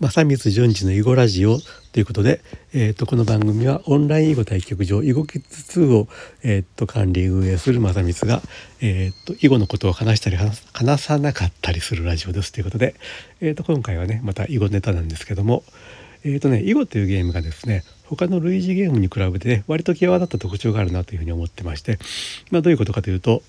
正光淳二の囲碁ラジオということで、えー、とこの番組はオンライン囲碁対局場囲碁キッズ2を、えー、と管理運営する正光が、えー、と囲碁のことを話したり話さなかったりするラジオですということで、えー、と今回はねまた囲碁ネタなんですけどもえー、とね囲碁というゲームがですね他の類似ゲームに比べて、ね、割と際立った特徴があるなというふうに思ってまして、まあ、どういうことかというと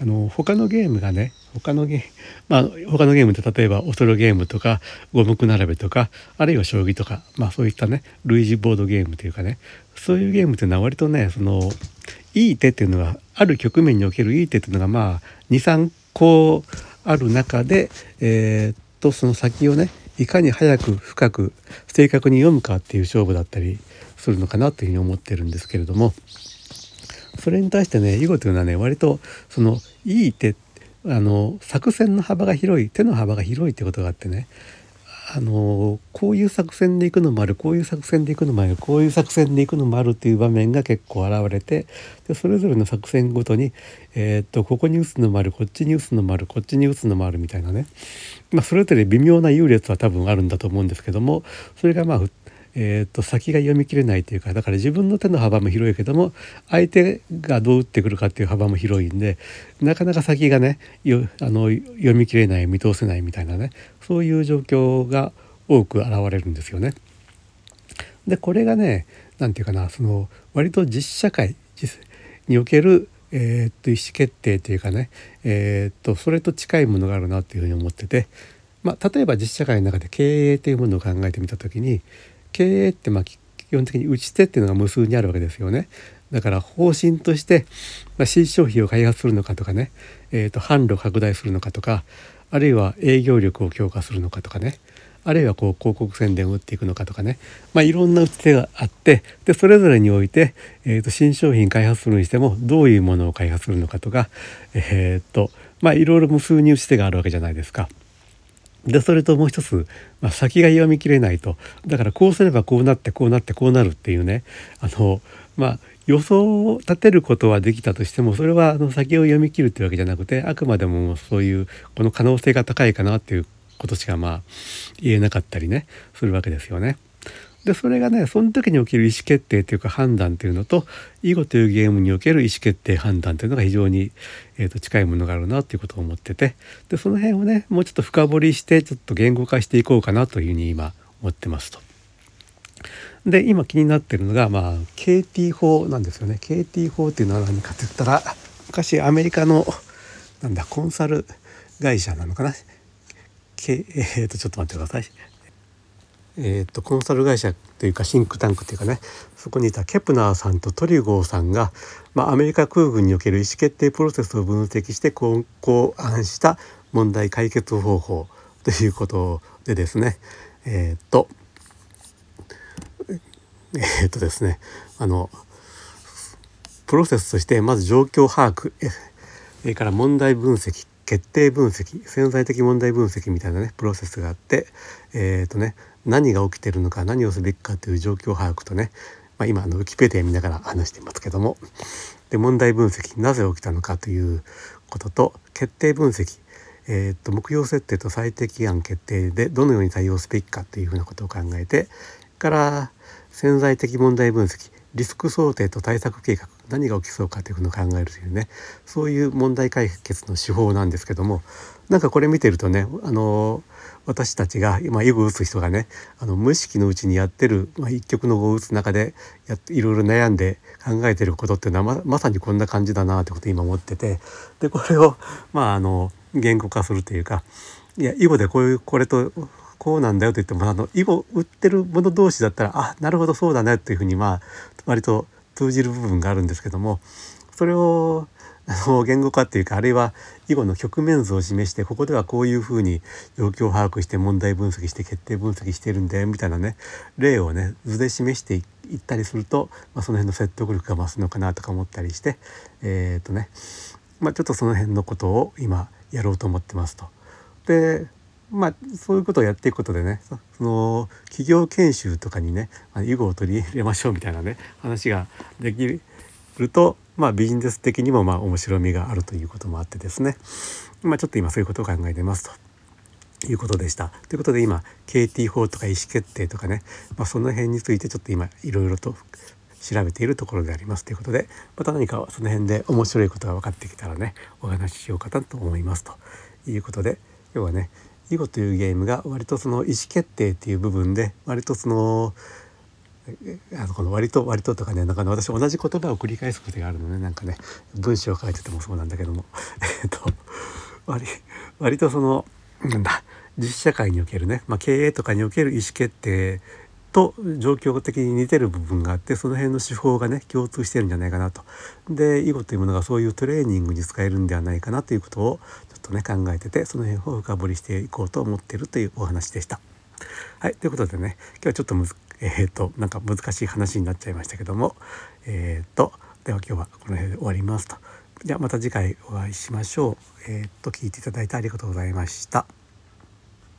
あの他のゲームがね他のゲ,、まあ、他のゲームって例えばオソロゲームとか五目並べとかあるいは将棋とか、まあ、そういったね類似ボードゲームというかねそういうゲームっていうのは割とねそのいい手っていうのがある局面におけるいい手っていうのがまあ23個ある中で、えー、っとその先をねいかに早く深く正確に読むかっていう勝負だったりするのかなというふうに思ってるんですけれども。それに対してね囲碁というのはね割とそのいい手あの作戦の幅が広い手の幅が広いってことがあってねあのこういう作戦でいくのもあるこういう作戦でいくのもあるこういう作戦でいくのもあるっていう場面が結構現れてでそれぞれの作戦ごとに、えー、っとここに打つのもあるこっちに打つのもあるこっちに打つのもあるみたいなね、まあ、それぞれ微妙な優劣は多分あるんだと思うんですけどもそれがまあえー、と先が読み切れないというかだから自分の手の幅も広いけども相手がどう打ってくるかっていう幅も広いんでなかなか先がねよあの読み切れない見通せないみたいなねそういう状況が多く現れるんですよね。でこれがね何て言うかなその割と実社会におけるえー、っと意思決定というかね、えー、っとそれと近いものがあるなというふうに思ってて、まあ、例えば実社会の中で経営というものを考えてみた時に経営ってまあ基本的に打ち手っていうのが無数にあるわけですよね。だから方針として、まあ、新商品を開発するのかとかね、えー、と販路拡大するのかとかあるいは営業力を強化するのかとかねあるいはこう広告宣伝を打っていくのかとかね、まあ、いろんな打ち手があってでそれぞれにおいて、えー、と新商品開発するにしてもどういうものを開発するのかとか、えーとまあ、いろいろ無数に打ち手があるわけじゃないですか。でそれともう一つ、まあ、先が読み切れないとだからこうすればこうなってこうなってこうなるっていうねあのまあ予想を立てることはできたとしてもそれはあの先を読み切るっていうわけじゃなくてあくまでもそういうこの可能性が高いかなっていうことしかまあ言えなかったりねするわけですよね。でそれがねその時に起きる意思決定というか判断というのと囲碁というゲームにおける意思決定判断というのが非常に、えー、と近いものがあるなということを思っててでその辺をねもうちょっと深掘りしてちょっと言語化していこうかなというふうに今思ってますと。で今気になってるのが、まあ、KT 法なんですよね。KT 法っていうのは何かって言ったら昔アメリカのなんだコンサル会社なのかな？K、えー、とちょっと待ってください。えーと、コンサル会社というかシンクタンクというかねそこにいたケプナーさんとトリゴーさんが、まあ、アメリカ空軍における意思決定プロセスを分析して考案した問題解決方法ということでですね。えっ、ー、とえっ、ー、とですねあのプロセスとしてまず状況把握それから問題分析決定分析潜在的問題分析みたいなねプロセスがあってえっ、ー、とね何が起きてるのか何をすべきかという状況把握とね、まあ、今あのウィキペディア見ながら話していますけども。で問題分析なぜ起きたのかということと決定分析。えー、と目標設定と最適案決定でどのように対応すべきかというふうなことを考えてから潜在的問題分析リスク想定と対策計画何が起きそうかというのを考えるというねそういう問題解決の手法なんですけどもなんかこれ見てるとねあの私たちが今囲碁を打つ人がねあの無意識のうちにやってる、まあ、一局の碁を打つ中でやいろいろ悩んで考えてることっていうのはままさにこんな感じだなってことを今思っててでこれをまああの言語化するというかいや囲碁でこういうこれとこうなんだよと言ってもあの囲碁売ってる者同士だったらあなるほどそうだねっていうふうにまあ割と通じる部分があるんですけどもそれを言語化っていうかあるいは囲碁の局面図を示してここではこういうふうに状況を把握して問題分析して決定分析してるんだよみたいなね例をね図で示していったりすると、まあ、その辺の説得力が増すのかなとか思ったりしてえっ、ー、とね、まあ、ちょっとその辺のことを今やろうと思ってますと。でまあそういうことをやっていくことでねその企業研修とかにね囲碁を取り入れましょうみたいなね話ができるとまあ、ビジネス的にもまあ面白みがあるということもあってですね、まあ、ちょっと今そういうことを考えてますと。いうことでした。ということで今 KT 法とか意思決定とかね、まあ、その辺についてちょっと今いろいろと調べているところでありますということでまた何かその辺で面白いことが分かってきたらねお話ししようかなと思いますということで今日はね囲碁というゲームが割とその意思決定っていう部分で割とそのあのこの割と割ととかねなんか、ね、私同じ言葉を繰り返すことがあるのねなんかね文章を書いててもそうなんだけども えっと割割とそのなんだ実社会におけるね、まあ、経営とかにおける意思決定と状況的に似てる部分があってその辺の手法がね共通してるんじゃないかなと。で囲碁というものがそういうトレーニングに使えるんではないかなということをとね考えててその辺を深掘りしていこうと思ってるというお話でした。はいということでね今日はちょっとむずえっ、ー、となんか難しい話になっちゃいましたけどもえっ、ー、とでは今日はこの辺で終わりますと。じゃあまた次回お会いしましょう。えっ、ー、と聞いていただいてありがとうございました。